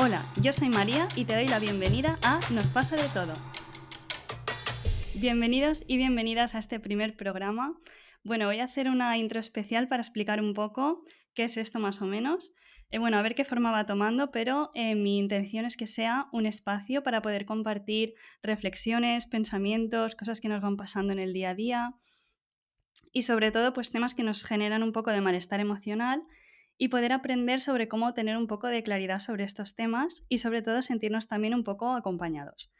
Hola, yo soy María y te doy la bienvenida a Nos pasa de todo. Bienvenidos y bienvenidas a este primer programa. Bueno, voy a hacer una intro especial para explicar un poco qué es esto más o menos. Eh, bueno, a ver qué forma va tomando, pero eh, mi intención es que sea un espacio para poder compartir reflexiones, pensamientos, cosas que nos van pasando en el día a día y sobre todo pues temas que nos generan un poco de malestar emocional y poder aprender sobre cómo tener un poco de claridad sobre estos temas y sobre todo sentirnos también un poco acompañados.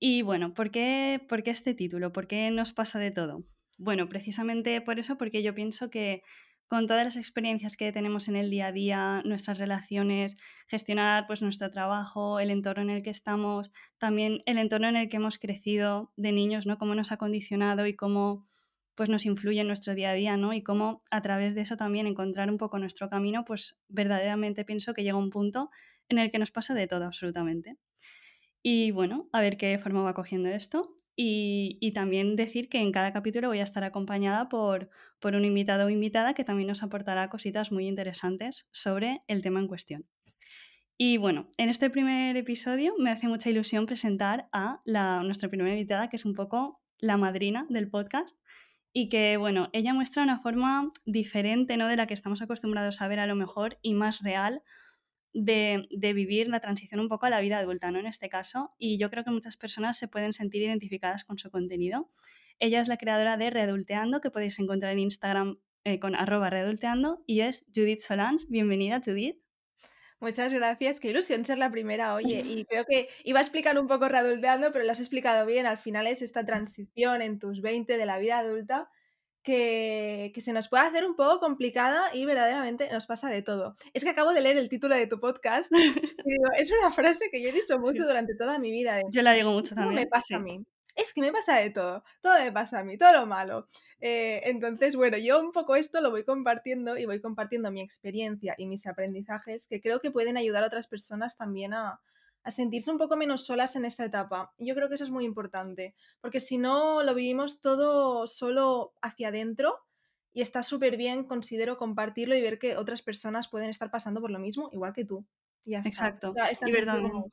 Y bueno, ¿por qué, ¿por qué este título? ¿Por qué nos pasa de todo? Bueno, precisamente por eso, porque yo pienso que con todas las experiencias que tenemos en el día a día, nuestras relaciones, gestionar pues nuestro trabajo, el entorno en el que estamos, también el entorno en el que hemos crecido de niños, ¿no? Cómo nos ha condicionado y cómo pues nos influye en nuestro día a día, ¿no? Y cómo a través de eso también encontrar un poco nuestro camino, pues verdaderamente pienso que llega un punto en el que nos pasa de todo absolutamente. Y bueno, a ver qué forma va cogiendo esto. Y, y, también decir que en cada capítulo voy a estar acompañada por, por un invitado o invitada que también nos aportará cositas muy interesantes sobre el tema en cuestión. Y bueno, en este primer episodio me hace mucha ilusión presentar a la, nuestra primera invitada, que es un poco la madrina del podcast, y que, bueno, ella muestra una forma diferente, ¿no? De la que estamos acostumbrados a ver a lo mejor y más real de, de, vivir la transición un poco a la vida adulta, ¿no? En este caso, y yo creo que muchas personas se pueden sentir identificadas con su contenido. Ella es la creadora de Readulteando, que podéis encontrar en Instagram eh, con arroba readulteando, y es Judith Solans. Bienvenida, Judith. Muchas gracias, qué ilusión ser la primera, oye, y creo que iba a explicar un poco readulteando, pero lo has explicado bien, al final es esta transición en tus 20 de la vida adulta que, que, se nos puede hacer un poco complicada y verdaderamente nos pasa de todo. Es que acabo de leer el título de tu podcast y digo, es una frase que yo he dicho mucho sí. durante toda mi vida. Yo la digo mucho también. me pasa sí. a mí? Es que me pasa de todo, todo me pasa a mí, todo lo malo. Eh, entonces, bueno, yo un poco esto lo voy compartiendo y voy compartiendo mi experiencia y mis aprendizajes que creo que pueden ayudar a otras personas también a, a sentirse un poco menos solas en esta etapa. Yo creo que eso es muy importante, porque si no lo vivimos todo solo hacia adentro y está súper bien, considero compartirlo y ver que otras personas pueden estar pasando por lo mismo, igual que tú. Ya está. Exacto. O sea, esta y verdad, como...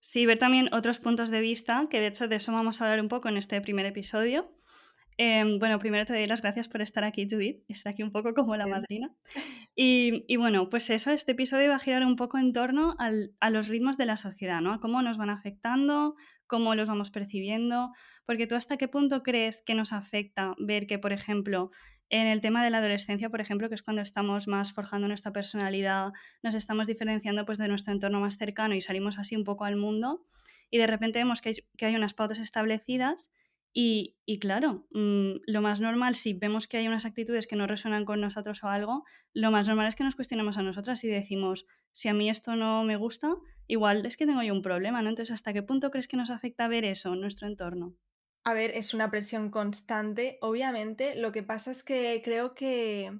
Sí, ver también otros puntos de vista, que de hecho de eso vamos a hablar un poco en este primer episodio. Eh, bueno, primero te doy las gracias por estar aquí, Judith, estar aquí un poco como la madrina. Y, y, bueno, pues eso, este episodio va a girar un poco en torno al, a los ritmos de la sociedad, ¿no? A cómo nos van afectando, cómo los vamos percibiendo, porque tú hasta qué punto crees que nos afecta ver que, por ejemplo, en el tema de la adolescencia, por ejemplo, que es cuando estamos más forjando nuestra personalidad, nos estamos diferenciando pues, de nuestro entorno más cercano y salimos así un poco al mundo y de repente vemos que hay, unas pautas establecidas y, claro, mmm, lo más normal, si vemos que hay unas actitudes que no resuenan con nosotros o algo, lo más normal es que nos cuestionemos a nosotras y decimos, si a mí esto no me gusta, igual es que tengo yo un problema, ¿no? Entonces, ¿hasta qué punto crees que nos afecta ver eso en nuestro entorno? A ver, es una presión constante, obviamente. Lo que pasa es que creo que,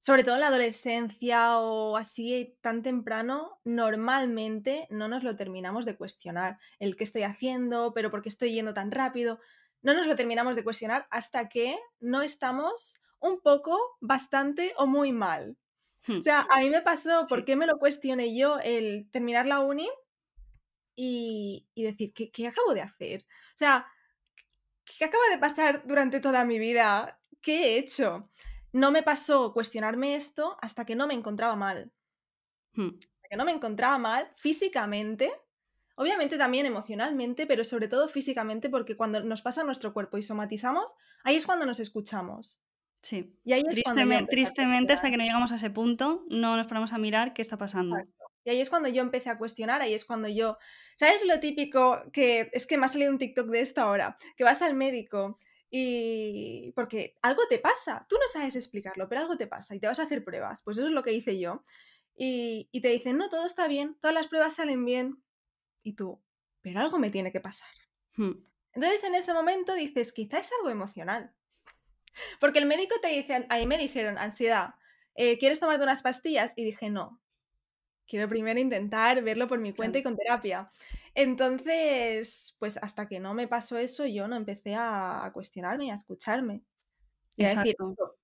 sobre todo en la adolescencia o así tan temprano, normalmente no nos lo terminamos de cuestionar. El qué estoy haciendo, pero por qué estoy yendo tan rápido. No nos lo terminamos de cuestionar hasta que no estamos un poco, bastante o muy mal. Hmm. O sea, a mí me pasó, ¿por qué me lo cuestioné yo el terminar la uni y, y decir, ¿qué, ¿qué acabo de hacer? O sea, ¿qué acaba de pasar durante toda mi vida? ¿Qué he hecho? No me pasó cuestionarme esto hasta que no me encontraba mal. Hmm. Hasta que no me encontraba mal físicamente, obviamente también emocionalmente, pero sobre todo físicamente, porque cuando nos pasa nuestro cuerpo y somatizamos, ahí es cuando nos escuchamos. Sí. Y ahí es tristemente, tristemente hasta que no llegamos a ese punto, no nos ponemos a mirar qué está pasando. Exacto. Y ahí es cuando yo empecé a cuestionar, ahí es cuando yo, ¿sabes lo típico que es que me ha salido un TikTok de esto ahora? Que vas al médico y porque algo te pasa, tú no sabes explicarlo, pero algo te pasa y te vas a hacer pruebas, pues eso es lo que hice yo. Y, y te dicen, no, todo está bien, todas las pruebas salen bien. Y tú, pero algo me tiene que pasar. Hmm. Entonces en ese momento dices, quizá es algo emocional. Porque el médico te dice, ahí me dijeron, ansiedad, eh, ¿quieres tomarte unas pastillas? Y dije, no, quiero primero intentar verlo por mi cuenta y con terapia. Entonces, pues hasta que no me pasó eso, yo no empecé a cuestionarme y a escucharme. Y a decir, Exacto.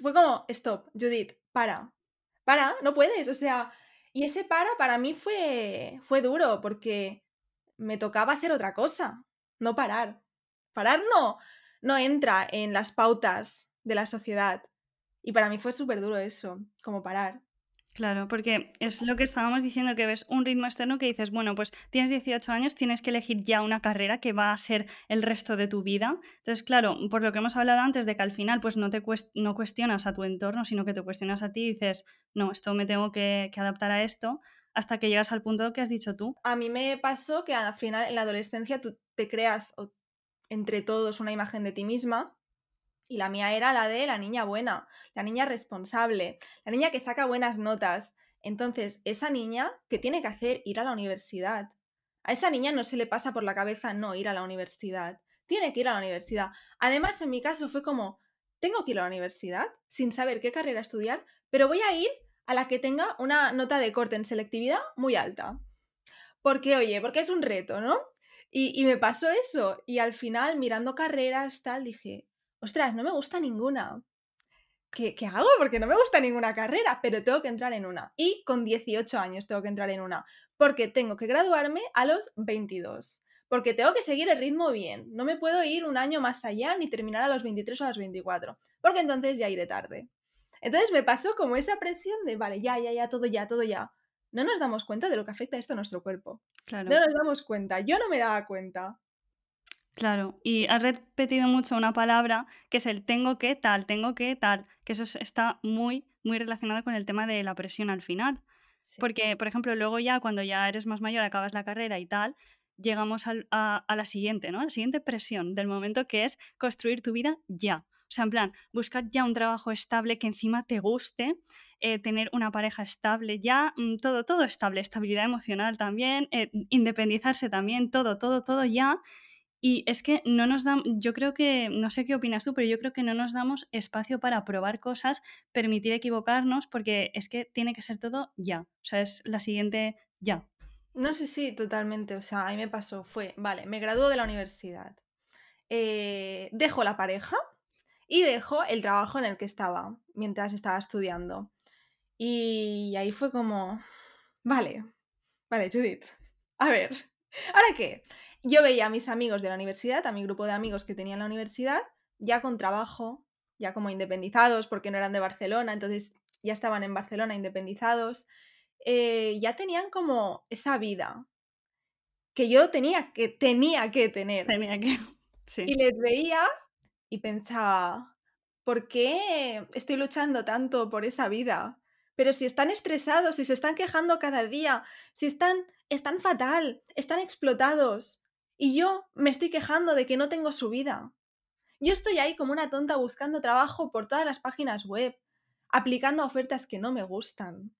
fue como, stop, Judith, para, para, no puedes. O sea, Y ese para, para mí fue, fue duro porque me tocaba hacer otra cosa, no parar. Parar no, no entra en las pautas de la sociedad. Y para mí fue súper duro eso, como parar. Claro, porque es lo que estábamos diciendo, que ves un ritmo externo que dices, bueno, pues tienes 18 años, tienes que elegir ya una carrera que va a ser el resto de tu vida. Entonces, claro, por lo que hemos hablado antes de que al final pues no te no cuestionas a tu entorno, sino que te cuestionas a ti y dices, no, esto me tengo que, que adaptar a esto, hasta que llegas al punto que has dicho tú. A mí me pasó que al final en la adolescencia tú te creas entre todos una imagen de ti misma y la mía era la de la niña buena, la niña responsable, la niña que saca buenas notas. Entonces, esa niña, ¿qué tiene que hacer? Ir a la universidad. A esa niña no se le pasa por la cabeza no ir a la universidad. Tiene que ir a la universidad. Además, en mi caso fue como, tengo que ir a la universidad sin saber qué carrera estudiar, pero voy a ir a la que tenga una nota de corte en selectividad muy alta. Porque, oye, porque es un reto, ¿no? Y, y me pasó eso. Y al final, mirando carreras, tal, dije, ostras, no me gusta ninguna. ¿Qué, ¿Qué, hago? Porque no me gusta ninguna carrera, pero tengo que entrar en una. Y con 18 años tengo que entrar en una, porque tengo que graduarme a los 22. Porque tengo que seguir el ritmo bien. No me puedo ir un año más allá ni terminar a los 23 o a los 24, porque entonces ya iré tarde. Entonces me pasó como esa presión de, vale, ya, ya, ya, todo ya, todo ya. No nos damos cuenta de lo que afecta esto a nuestro cuerpo. Claro. No nos damos cuenta. Yo no me daba cuenta. Claro, y has repetido mucho una palabra que es el tengo que tal, tengo que tal, que eso está muy, muy relacionado con el tema de la presión al final. Sí. Porque, por ejemplo, luego ya cuando ya eres más mayor, acabas la carrera y tal, llegamos a, a, a la siguiente, ¿no? A la siguiente presión del momento que es construir tu vida ya. O sea, en plan, buscar ya un trabajo estable que encima te guste, eh, tener una pareja estable ya, mm, todo, todo estable, estabilidad emocional también, eh, independizarse también, todo, todo, todo ya. Y es que no nos damos, yo creo que, no sé qué opinas tú, pero yo creo que no nos damos espacio para probar cosas, permitir equivocarnos, porque es que tiene que ser todo ya. O sea, es la siguiente ya. No sé, sí, totalmente. O sea, a mí me pasó, fue, vale, me graduó de la universidad, eh, dejo la pareja y dejo el trabajo en el que estaba mientras estaba estudiando. Y ahí fue como, vale, vale, Judith, a ver, ¿ahora qué? Yo veía a mis amigos de la universidad, a mi grupo de amigos que tenía en la universidad, ya con trabajo, ya como independizados, porque no eran de Barcelona, entonces ya estaban en Barcelona independizados, eh, ya tenían como esa vida que yo tenía que, tenía que tener. Tenía que, sí. Y les veía y pensaba, ¿por qué estoy luchando tanto por esa vida? Pero si están estresados, si se están quejando cada día, si están, están fatal, están explotados, y yo me estoy quejando de que no tengo su vida. Yo estoy ahí como una tonta buscando trabajo por todas las páginas web, aplicando ofertas que no me gustan.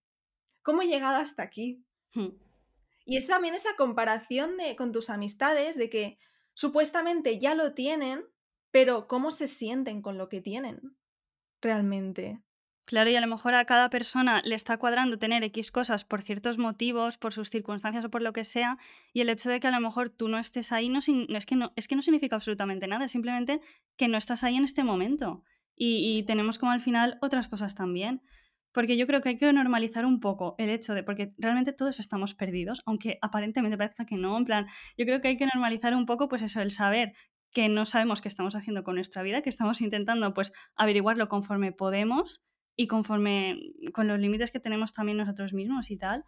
¿Cómo he llegado hasta aquí? Hmm. Y es también esa comparación de, con tus amistades de que supuestamente ya lo tienen, pero ¿cómo se sienten con lo que tienen realmente? Claro, y a lo mejor a cada persona le está cuadrando tener X cosas por ciertos motivos, por sus circunstancias o por lo que sea, y el hecho de que a lo mejor tú no estés ahí no, es, que no, es que no significa absolutamente nada, simplemente que no estás ahí en este momento. Y, y tenemos como al final otras cosas también. Porque yo creo que hay que normalizar un poco el hecho de, porque realmente todos estamos perdidos, aunque aparentemente parezca que no, en plan, yo creo que hay que normalizar un poco pues eso, el saber que no sabemos qué estamos haciendo con nuestra vida, que estamos intentando pues averiguarlo conforme podemos y conforme con los límites que tenemos también nosotros mismos y tal.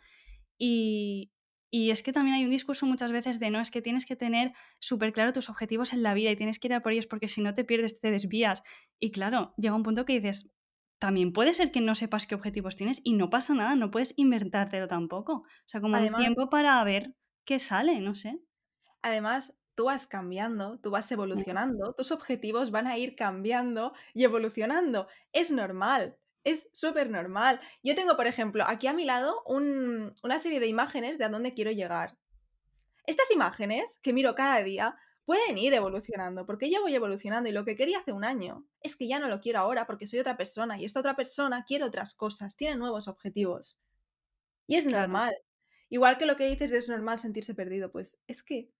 Y, y es que también hay un discurso muchas veces de no, es que tienes que tener súper claro tus objetivos en la vida y tienes que ir a por ellos porque si no te pierdes, te desvías. Y claro, llega un punto que dices, también puede ser que no sepas qué objetivos tienes y no pasa nada, no puedes inventártelo tampoco. O sea, como Además- un tiempo para ver qué sale, no sé. Además, tú vas cambiando, tú vas evolucionando, tus objetivos van a ir cambiando y evolucionando. Es normal, es súper normal. Yo tengo, por ejemplo, aquí a mi lado un- una serie de imágenes de a dónde quiero llegar. Estas imágenes que miro cada día pueden ir evolucionando, porque yo voy evolucionando y lo que quería hace un año es que ya no lo quiero ahora porque soy otra persona y esta otra persona quiere otras cosas, tiene nuevos objetivos. Y es Claro. normal. Igual que lo que dices de es normal sentirse perdido, pues es que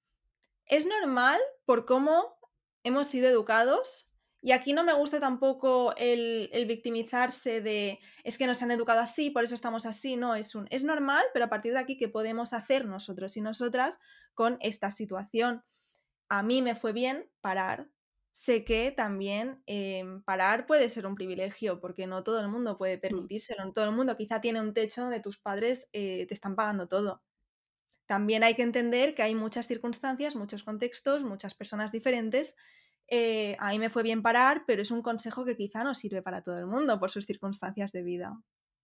es normal por cómo hemos sido educados Y aquí no me gusta tampoco el, el, victimizarse de es que nos han educado así, por eso estamos así. No, es un es normal, pero a partir de aquí, ¿qué podemos hacer nosotros y nosotras con esta situación? A mí me fue bien parar. Sé que también eh, parar puede ser un privilegio, porque no todo el mundo puede permitírselo, no todo el mundo quizá tiene un techo donde tus padres eh, te están pagando todo. También hay que entender que hay muchas circunstancias, muchos contextos, muchas personas diferentes eh, a mí me fue bien parar, pero es un consejo que quizá no sirve para todo el mundo por sus circunstancias de vida.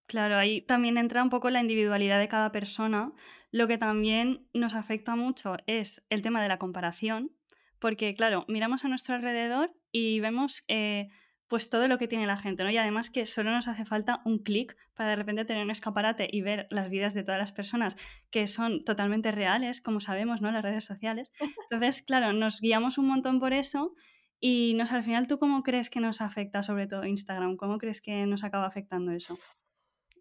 Claro, ahí también entra un poco la individualidad de cada persona. Lo que también nos afecta mucho es el tema de la comparación, porque claro, miramos a nuestro alrededor y vemos eh, pues todo lo que tiene la gente, ¿no? Y además que solo nos hace falta un clic para de repente tener un escaparate y ver las vidas de todas las personas que son totalmente reales, como sabemos, ¿no? Las redes sociales. Entonces, claro, nos guiamos un montón por eso y nos, al final, ¿tú cómo crees que nos afecta sobre todo Instagram? ¿Cómo crees que nos acaba afectando eso?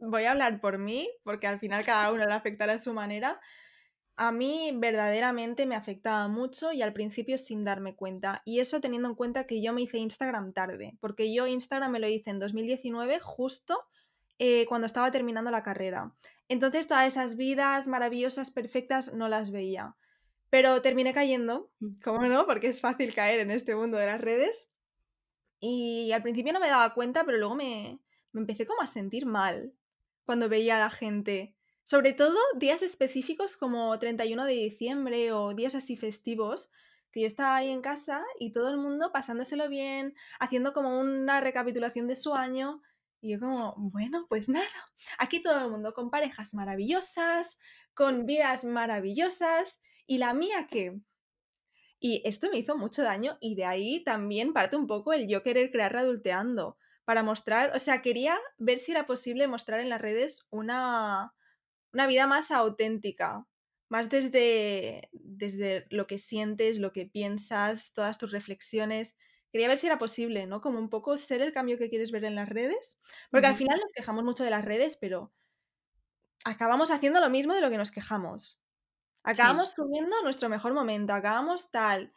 Voy a hablar por mí, porque al final cada uno le afectará a su manera. A mí verdaderamente me afectaba mucho y al principio sin darme cuenta. Y eso teniendo en cuenta que yo me hice Instagram tarde, porque yo Instagram me lo hice en 2019 justo eh, cuando estaba terminando la carrera. Entonces todas esas vidas maravillosas, perfectas, no las veía. Pero terminé cayendo, mm. ¿cómo no? Porque es fácil caer en este mundo de las redes. Y al principio no me daba cuenta, pero luego me, me empecé como a sentir mal cuando veía a la gente sobre todo días específicos como 31 de diciembre o días así festivos, que yo estaba ahí en casa y todo el mundo pasándoselo bien, haciendo como una recapitulación de su año. Y yo como, bueno, pues nada, aquí todo el mundo con parejas maravillosas, con vidas maravillosas, y la mía qué. Y esto me hizo mucho daño y de ahí también parte un poco el yo querer crear Readulteando, para mostrar, o sea, quería ver si era posible mostrar en las redes una, una vida más auténtica, más desde, desde lo que sientes, lo que piensas, todas tus reflexiones. Quería ver si era posible, ¿no? Como un poco ser el cambio que quieres ver en las redes. Porque al final nos quejamos mucho de las redes, pero acabamos haciendo lo mismo de lo que nos quejamos. Acabamos subiendo nuestro mejor momento, acabamos tal.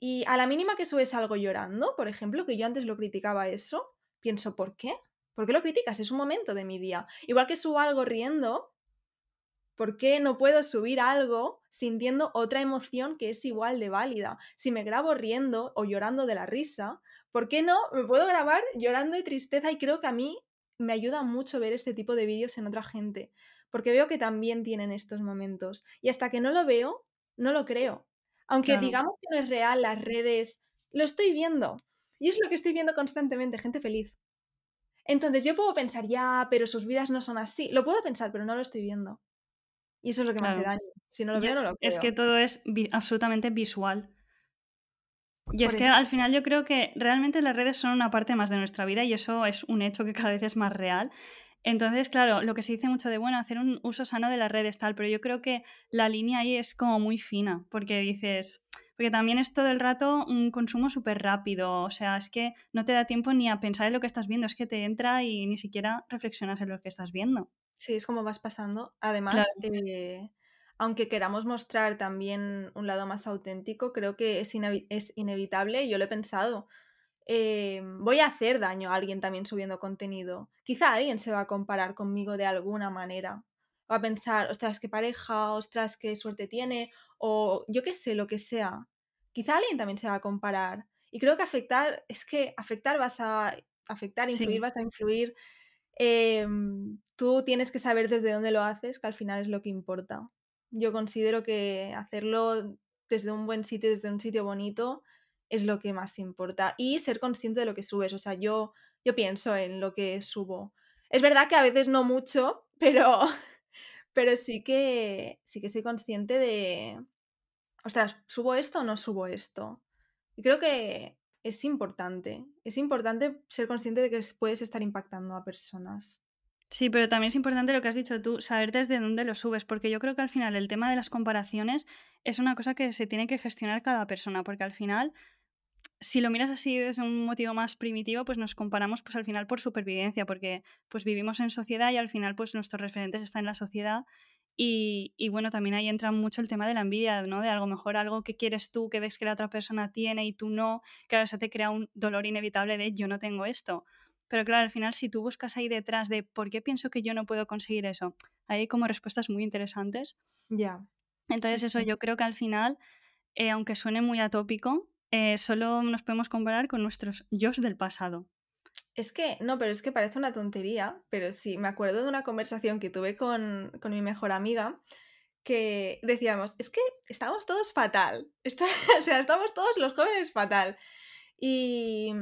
Y a la mínima que subes algo llorando, por ejemplo, que yo antes lo criticaba eso, pienso, ¿por qué? ¿Por qué lo criticas? Es un momento de mi día. Igual que subo algo riendo, ¿Por qué no puedo subir algo sintiendo otra emoción que es igual de válida? Si me grabo riendo o llorando de la risa, ¿por qué no me puedo grabar llorando de tristeza? Y creo que a mí me ayuda mucho ver este tipo de vídeos en otra gente, porque veo que también tienen estos momentos. Y hasta que no lo veo, no lo creo. Aunque digamos que no es real las redes, lo estoy viendo. Y es lo que estoy viendo constantemente, gente feliz. Entonces yo puedo pensar, ya, pero sus vidas no son así. Lo puedo pensar, pero no lo estoy viendo. Y eso es lo que me hace daño. Si no lo veo, no lo Es que todo es absolutamente visual. Y es que al final yo creo que realmente las redes son una parte más de nuestra vida y eso es un hecho que cada vez es más real. Entonces, claro, lo que se dice mucho de, bueno, hacer un uso sano de las redes tal, pero yo creo que la línea ahí es como muy fina, porque dices, porque también es todo el rato un consumo súper rápido, o sea, es que no te da tiempo ni a pensar en lo que estás viendo, es que te entra y ni siquiera reflexionas en lo que estás viendo. Sí, es como vas pasando. Además, eh, aunque queramos mostrar también un lado más auténtico, creo que es, es inevitable, yo lo he pensado. Eh, voy a hacer daño a alguien también subiendo contenido. Quizá alguien se va a comparar conmigo de alguna manera. Va a pensar, ostras, qué pareja, ostras, qué suerte tiene, o yo qué sé, lo que sea. Quizá alguien también se va a comparar. Y creo que afectar, es que afectar vas a afectar, influir, vas a influir Em, tú tienes que saber desde dónde lo haces, que al final es lo que importa. Yo considero que hacerlo desde un buen sitio, desde un sitio bonito, es lo que más importa. Y ser consciente de lo que subes. O sea, yo, yo pienso en lo que subo. Es verdad que a veces no mucho, pero, pero sí que sí que soy consciente de. Ostras, ¿subo esto o no subo esto? Y creo que es importante. Es importante ser consciente de que puedes estar impactando a personas. Sí, pero también es importante lo que has dicho tú, saber desde dónde lo subes, porque yo creo que al final el tema de las comparaciones es una cosa que se tiene que gestionar cada persona, porque al final, si lo miras así desde un motivo más primitivo, pues nos comparamos pues al final por supervivencia, porque pues vivimos en sociedad y al final pues nuestros referentes están en la sociedad Y, y, bueno, también ahí entra mucho el tema de la envidia, ¿no? De algo mejor algo que quieres tú, que ves que la otra persona tiene y tú no, claro, eso te crea un dolor inevitable de yo no tengo esto. Pero claro, al final si tú buscas ahí detrás de por qué pienso que yo no puedo conseguir eso, hay como respuestas muy interesantes. Ya. Entonces eso yo creo que al final, eh, aunque suene muy atópico, eh, solo nos podemos comparar con nuestros yo del pasado. Es que, no, pero es que parece una tontería, pero sí, me acuerdo de una conversación que tuve con, con mi mejor amiga que decíamos, es que estamos todos fatal, o sea, estamos todos los jóvenes fatal. Y,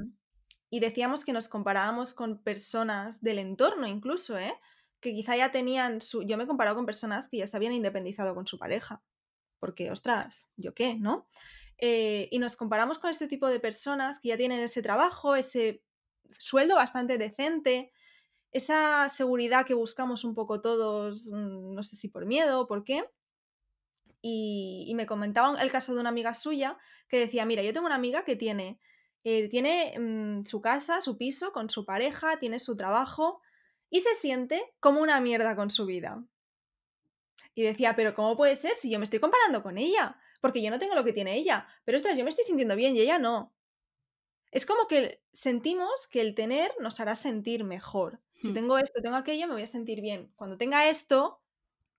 y decíamos que nos comparábamos con personas del entorno incluso, ¿eh? Que quizá ya tenían su... Yo me he comparado con personas que ya se habían independizado con su pareja, porque, ostras, ¿yo qué? ¿No? Eh, y nos comparamos con este tipo de personas que ya tienen ese trabajo, ese sueldo bastante decente, esa seguridad que buscamos un poco todos, mm, no sé si por miedo o por qué. Y, me comentaban el caso de una amiga suya que decía, mira, yo tengo una amiga que tiene, eh, tiene mm, su casa, su piso, con su pareja, tiene su trabajo y se siente como una mierda con su vida. Y decía, pero ¿cómo puede ser si yo me estoy comparando con ella? Porque yo no tengo lo que tiene ella. Pero ostras, yo me estoy sintiendo bien y ella no. Es como que sentimos que el tener nos hará sentir mejor. Si hmm. tengo esto, tengo aquello, me voy a sentir bien. Cuando tenga esto,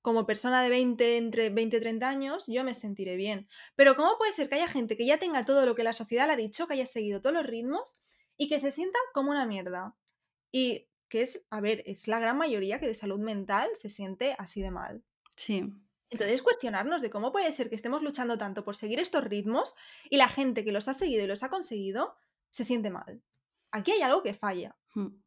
como persona de 20, entre 20 y 30 años, yo me sentiré bien. Pero ¿cómo puede ser que haya gente que ya tenga todo lo que la sociedad le ha dicho, que haya seguido todos los ritmos y que se sienta como una mierda? Y que es, a ver, es la gran mayoría que de salud mental se siente así de mal. Sí. Entonces, cuestionarnos de cómo puede ser que estemos luchando tanto por seguir estos ritmos y la gente que los ha seguido y los ha conseguido se siente mal. Aquí hay algo que falla. Hmm.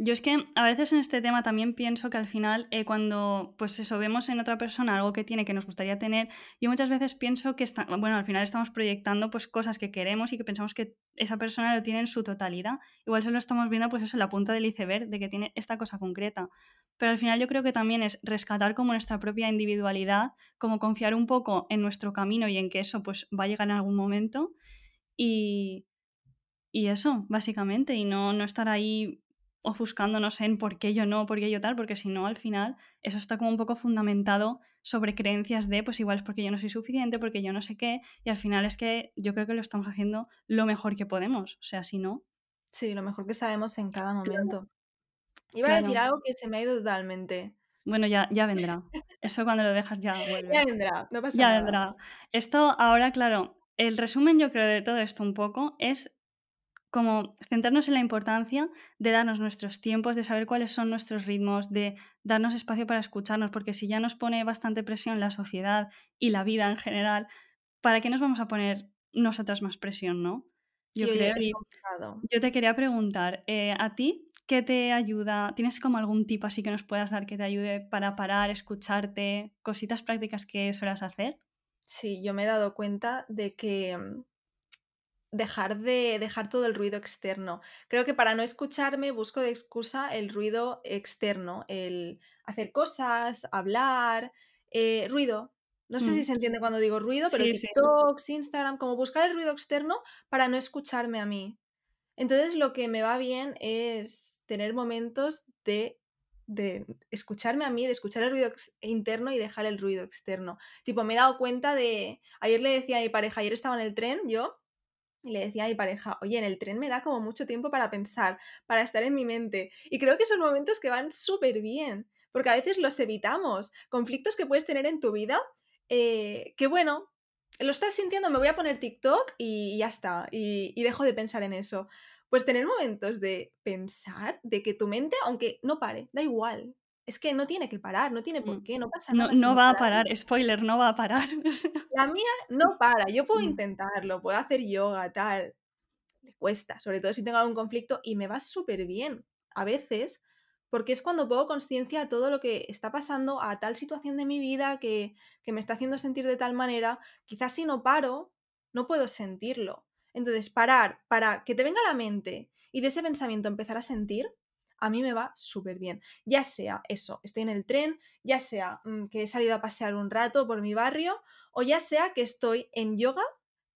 Yo es que a veces en este tema también pienso que al final eh, cuando pues eso vemos en otra persona algo que tiene que nos gustaría tener, yo muchas veces pienso que bueno, al final estamos proyectando pues cosas que queremos y que pensamos que esa persona lo tiene en su totalidad. Igual solo estamos viendo pues eso la punta del iceberg de que tiene esta cosa concreta. Pero al final yo creo que también es rescatar como nuestra propia individualidad, como confiar un poco en nuestro camino y en que eso pues va a llegar en algún momento y y eso, básicamente, y no, no estar ahí ofuscándonos en por qué yo no, por qué yo tal, porque si no, al final, eso está como un poco fundamentado sobre creencias de, pues igual es porque yo no soy suficiente, porque yo no sé qué, y al final es que yo creo que lo estamos haciendo lo mejor que podemos, o sea, si no... Sí, lo mejor que sabemos en cada momento. Iba a decir algo que se me ha ido totalmente. Bueno, ya, ya vendrá. Eso cuando lo dejas ya vuelve. ya vendrá, no pasa ya nada. Ya vendrá. Esto ahora, claro, el resumen yo creo de todo esto un poco es como centrarnos en la importancia de darnos nuestros tiempos, de saber cuáles son nuestros ritmos, de darnos espacio para escucharnos, porque si ya nos pone bastante presión la sociedad y la vida en general, ¿para qué nos vamos a poner nosotras más presión, no? Yo creo. yo te quería preguntar, eh, ¿a ti qué te ayuda? ¿Tienes como algún tip así que nos puedas dar que te ayude para parar, escucharte, cositas prácticas que suelas hacer? Sí, yo me he dado cuenta de que mm, dejar de dejar todo el ruido externo. Creo que para no escucharme busco de excusa el ruido externo, el hacer cosas, hablar, eh, ruido. No sé si mm. se entiende cuando digo ruido, pero TikTok, Instagram, como buscar el ruido externo para no escucharme a mí. Entonces lo que me va bien es tener momentos de, de escucharme a mí, de escuchar el ruido interno y dejar el ruido externo. Tipo, me he dado cuenta de... Ayer le decía a mi pareja, ayer estaba en el tren yo y le decía a mi pareja, oye, en el tren me da como mucho tiempo para pensar, para estar en mi mente. Y creo que son momentos que van súper bien, porque a veces los evitamos. Conflictos que puedes tener en tu vida, eh, que bueno, lo estás sintiendo, me voy a poner TikTok y ya está, y, dejo de pensar en eso. Pues tener momentos de pensar, de que tu mente, aunque no pare, da igual, es que no tiene que parar, no tiene por mm. qué, no pasa nada. No, va a parar, spoiler, no va a parar. La mía no para, yo puedo mm. intentarlo, puedo hacer yoga, tal. Le cuesta, sobre todo si tengo algún conflicto y me va súper bien a veces, porque es cuando pongo conciencia a todo lo que está pasando, a tal situación de mi vida que, que me está haciendo sentir de tal manera, quizás si no paro, no puedo sentirlo. Entonces, parar para que te venga a la mente y de ese pensamiento empezar a sentir, a mí me va súper bien. Ya sea eso, estoy en el tren, ya sea mm, que he salido a pasear un rato por mi barrio, o ya sea que estoy en yoga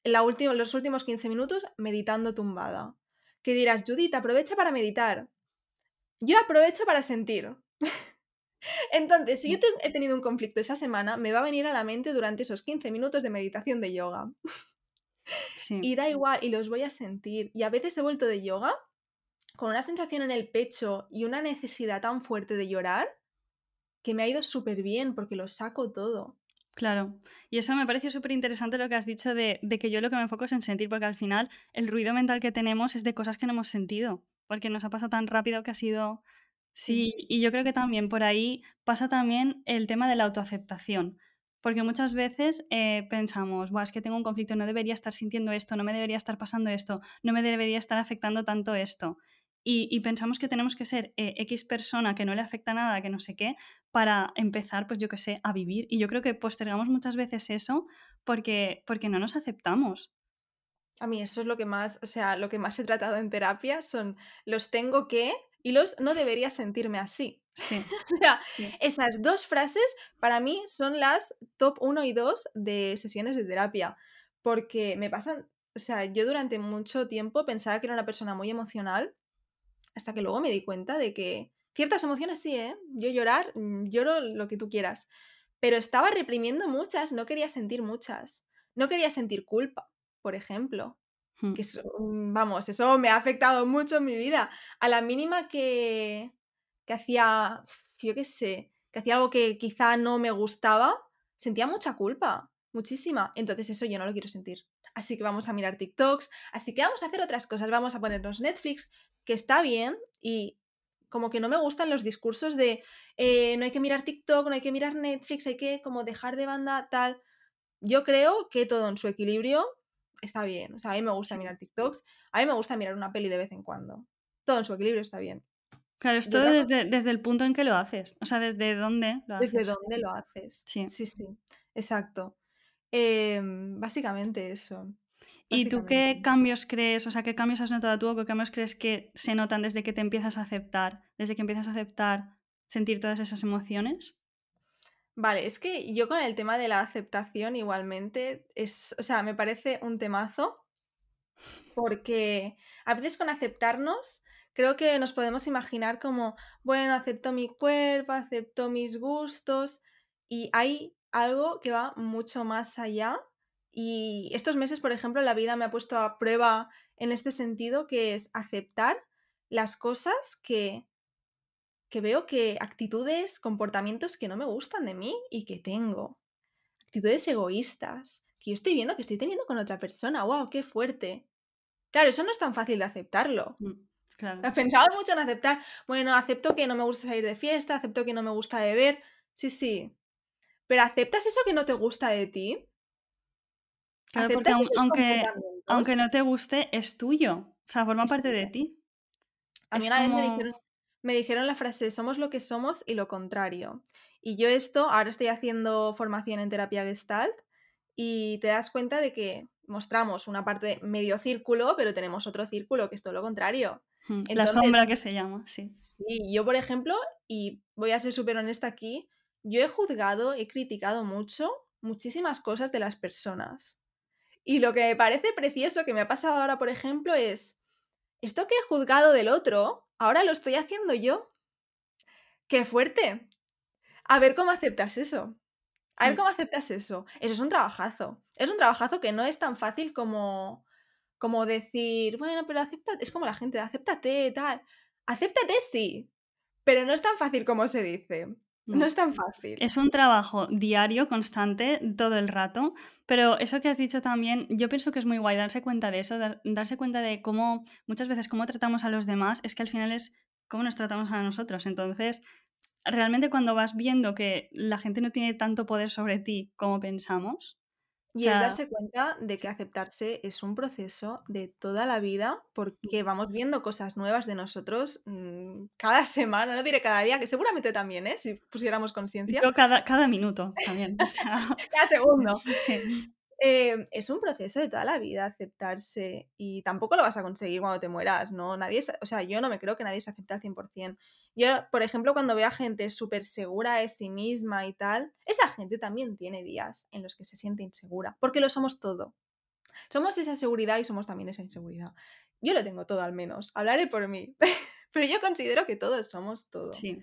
en la última, los últimos 15 minutos meditando tumbada. Que dirás, Judith, aprovecha para meditar. Yo aprovecho para sentir. Entonces, si yo he tenido un conflicto esa semana, me va a venir a la mente durante esos 15 minutos de meditación de yoga. Y da igual, y los voy a sentir. Y a veces he vuelto de yoga con una sensación en el pecho y una necesidad tan fuerte de llorar que me ha ido súper bien porque lo saco todo. Claro, y eso me parece súper interesante lo que has dicho de, de, que yo lo que me enfoco es en sentir, porque al final el ruido mental que tenemos es de cosas que no hemos sentido, porque nos ha pasado tan rápido que ha sido... Sí, y yo creo que también por ahí pasa también el tema de la autoaceptación, porque muchas veces eh, pensamos, es que tengo un conflicto, no debería estar sintiendo esto, no me debería estar pasando esto, no me debería estar afectando tanto esto y, pensamos que tenemos que ser eh, X persona que no le afecta nada, que no sé qué, para empezar, pues yo qué sé, a vivir. Y yo creo que postergamos muchas veces eso porque, porque no nos aceptamos. A mí eso es lo que más, o sea, lo que más he tratado en terapia son los tengo que y los no debería sentirme así. Sí. o sea, esas dos frases para mí son las top 1 y 2 de sesiones de terapia. Porque me pasan, o sea, yo durante mucho tiempo pensaba que era una persona muy emocional hasta que luego me di cuenta de que ciertas emociones sí, ¿eh? Yo llorar, mm, lloro lo que tú quieras. Pero estaba reprimiendo muchas, no quería sentir muchas. No quería sentir culpa, por ejemplo. Hmm. Que mm, vamos, eso me ha afectado mucho en mi vida. A la mínima que, que hacía, yo qué sé, que hacía algo que quizá no me gustaba, sentía mucha culpa, muchísima. Entonces eso yo no lo quiero sentir. Así que vamos a mirar TikToks, así que vamos a hacer otras cosas, vamos a ponernos Netflix, que está bien y como que no me gustan los discursos de eh, no hay que mirar TikTok, no hay que mirar Netflix, hay que como dejar de banda tal. Yo creo que todo en su equilibrio está bien. O sea, a mí me gusta mirar TikToks, a mí me gusta mirar una peli de vez en cuando. Todo en su equilibrio está bien. Claro, es todo desde, desde, el punto en que lo haces. O sea, desde dónde lo haces. Desde dónde lo haces. Sí, sí, sí. Exacto. Em, básicamente eso. ¿Y tú qué cambios crees, o sea, qué cambios has notado tú o qué cambios crees que se notan desde que te empiezas a aceptar, desde que empiezas a aceptar sentir todas esas emociones? Vale, es que yo con el tema de la aceptación igualmente es, o sea, me parece un temazo porque a veces con aceptarnos creo que nos podemos imaginar como, bueno, acepto mi cuerpo, acepto mis gustos y hay algo que va mucho más allá y estos meses, por ejemplo, la vida me ha puesto a prueba en este sentido, que es aceptar las cosas que, que veo que actitudes, comportamientos que no me gustan de mí y que tengo. Actitudes egoístas, que yo estoy viendo que estoy teniendo con otra persona. ¡Wow! ¡Qué fuerte! Claro, eso no es tan fácil de aceptarlo. Mm, claro. Pensaba mucho en aceptar. Bueno, acepto que no me gusta salir de fiesta, acepto que no me gusta beber. Sí, sí. Pero ¿aceptas eso que no te gusta de ti? Claro, porque aunque, aunque no te guste, es tuyo. O sea, forma parte de ti. A mí una vez me dijeron, me dijeron la frase, somos lo que somos y lo contrario. Y yo esto, ahora estoy haciendo formación en terapia gestalt y te das cuenta de que mostramos una parte medio círculo, pero tenemos otro círculo que es todo lo contrario. la sombra que se llama, sí. Sí, yo por ejemplo, y voy a ser súper honesta aquí, yo he juzgado, he criticado mucho, muchísimas cosas de las personas. Y lo que me parece precioso que me ha pasado ahora, por ejemplo, es, esto que he juzgado del otro, ahora lo estoy haciendo yo. ¡Qué fuerte! A ver cómo aceptas eso. A ver mm. cómo aceptas eso. Eso es un trabajazo. Es un trabajazo que no es tan fácil como, como decir, bueno, pero acepta, es como la gente, acéptate, tal. Acéptate, sí, pero no es tan fácil como se dice. No. es tan fácil. Es un trabajo diario, constante, todo el rato, pero eso que has dicho también, yo pienso que es muy guay darse cuenta de eso, darse cuenta de cómo muchas veces cómo tratamos a los demás, es que al final es cómo nos tratamos a nosotros. Entonces, realmente cuando vas viendo que la gente no tiene tanto poder sobre ti como pensamos, y es darse cuenta de que aceptarse es un proceso de toda la vida porque vamos viendo cosas nuevas de nosotros mm, cada semana, no diré cada día, que seguramente también, ¿eh? Si pusiéramos conciencia. Yo cada, cada minuto también. cada segundo. Sí. Em, es un proceso de toda la vida aceptarse y tampoco lo vas a conseguir cuando te mueras, ¿no? Nadie, o sea, yo no me creo que nadie se acepte al 100%. Yo, por ejemplo, cuando veo a gente súper segura de sí misma y tal, esa gente también tiene días en los que se siente insegura, porque lo somos todo. Somos esa seguridad y somos también esa inseguridad. Yo lo tengo todo al menos, hablaré por mí, pero yo considero que todos somos todo. Sí.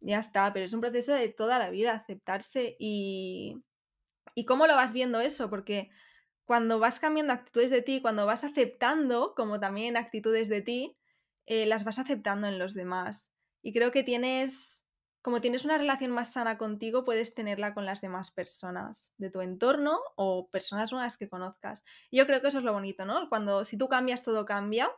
Ya está, pero es un proceso de toda la vida, aceptarse y... ¿Y cómo lo vas viendo eso? Porque cuando vas cambiando actitudes de ti, cuando vas aceptando, como también actitudes de ti, eh, las vas aceptando en los demás. Y creo que tienes, como tienes una relación más sana contigo, puedes tenerla con las demás personas de tu entorno o personas nuevas que conozcas. Yo creo que eso es lo bonito, ¿no? Cuando si tú cambias, todo cambia.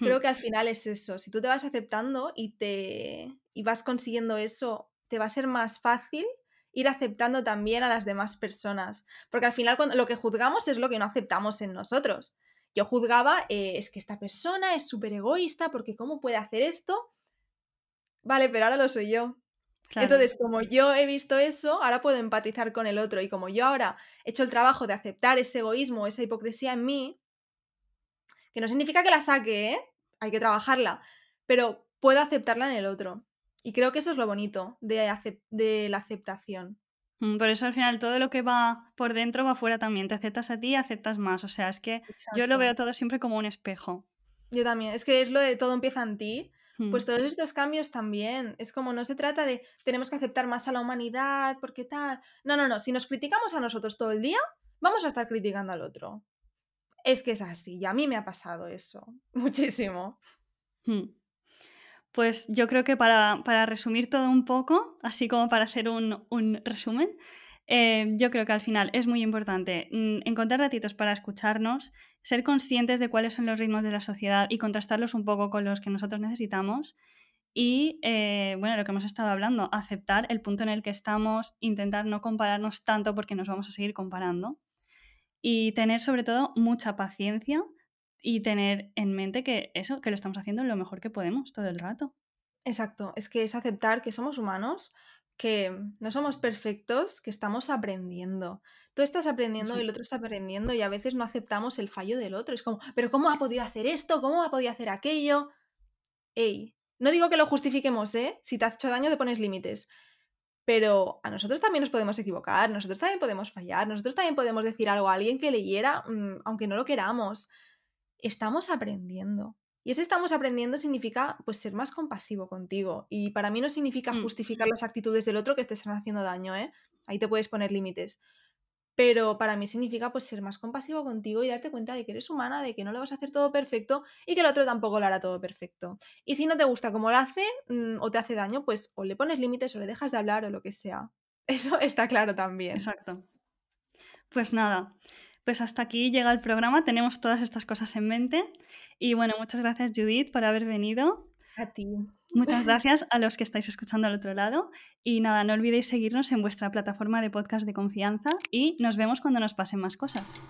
Creo Hmm. que al final es eso. Si tú te vas aceptando y te y vas consiguiendo eso, te va a ser más fácil ir aceptando también a las demás personas. Porque al final cuando, lo que juzgamos es lo que no aceptamos en nosotros. Yo juzgaba, eh, es que esta persona es súper egoísta porque ¿cómo puede hacer esto? Vale, pero ahora lo soy yo. Claro. Entonces, como yo he visto eso, ahora puedo empatizar con el otro. Y como yo ahora he hecho el trabajo de aceptar ese egoísmo, esa hipocresía en mí, que no significa que la saque, ¿eh? Hay que trabajarla, pero puedo aceptarla en el otro. Y creo que eso es lo bonito de, acep- de la aceptación. Mm, Por eso al final todo lo que va por dentro va fuera también. Te aceptas a ti y aceptas más. O sea, es que yo lo veo todo siempre como un espejo. Yo también. Es que es lo de todo empieza en ti. Mm, Pues todos estos cambios también. Es como no se trata de tenemos que aceptar más a la humanidad, porque tal. No, no, no. Si nos criticamos a nosotros todo el día, vamos a estar criticando al otro. Es que es así. Y a mí me ha pasado eso. Muchísimo. mm. Pues yo creo que para, para resumir todo un poco, así como para hacer un, un resumen, eh, yo creo que al final es muy importante mm, encontrar ratitos para escucharnos, ser conscientes de cuáles son los ritmos de la sociedad y contrastarlos un poco con los que nosotros necesitamos. Y eh, bueno, lo que hemos estado hablando, aceptar el punto en el que estamos, intentar no compararnos tanto porque nos vamos a seguir comparando. Y tener sobre todo mucha paciencia y tener en mente que eso, que lo estamos haciendo lo mejor que podemos todo el rato. Exacto. Es que es aceptar que somos humanos, que no somos perfectos, que estamos aprendiendo. Tú estás aprendiendo y el otro está aprendiendo y a veces no aceptamos el fallo del otro. Es como, pero ¿cómo ha podido hacer esto? ¿Cómo ha podido hacer aquello? Ey, no digo que lo justifiquemos, ¿eh? Si te has hecho daño, te pones límites. Pero a nosotros también nos podemos equivocar, nosotros también podemos fallar, nosotros también podemos decir algo a alguien que leyera, mm, aunque no lo queramos. Estamos aprendiendo. Y ese estamos aprendiendo significa pues ser más compasivo contigo. Y para mí no significa Mm, justificar las actitudes del otro que te están haciendo daño, ¿eh? Ahí te puedes poner límites. Pero para mí significa pues ser más compasivo contigo y darte cuenta de que eres humana, de que no lo vas a hacer todo perfecto y que el otro tampoco lo hará todo perfecto. Y si no te gusta cómo lo hace mm, o te hace daño, pues o le pones límites o le dejas de hablar o lo que sea. Eso está claro también. exacto. Pues nada, pues hasta aquí llega el programa, tenemos todas estas cosas en mente. Y bueno, muchas gracias Judith por haber venido. A ti. Muchas gracias a los que estáis escuchando al otro lado. Y nada, no olvidéis seguirnos en vuestra plataforma de podcast de confianza y nos vemos cuando nos pasen más cosas.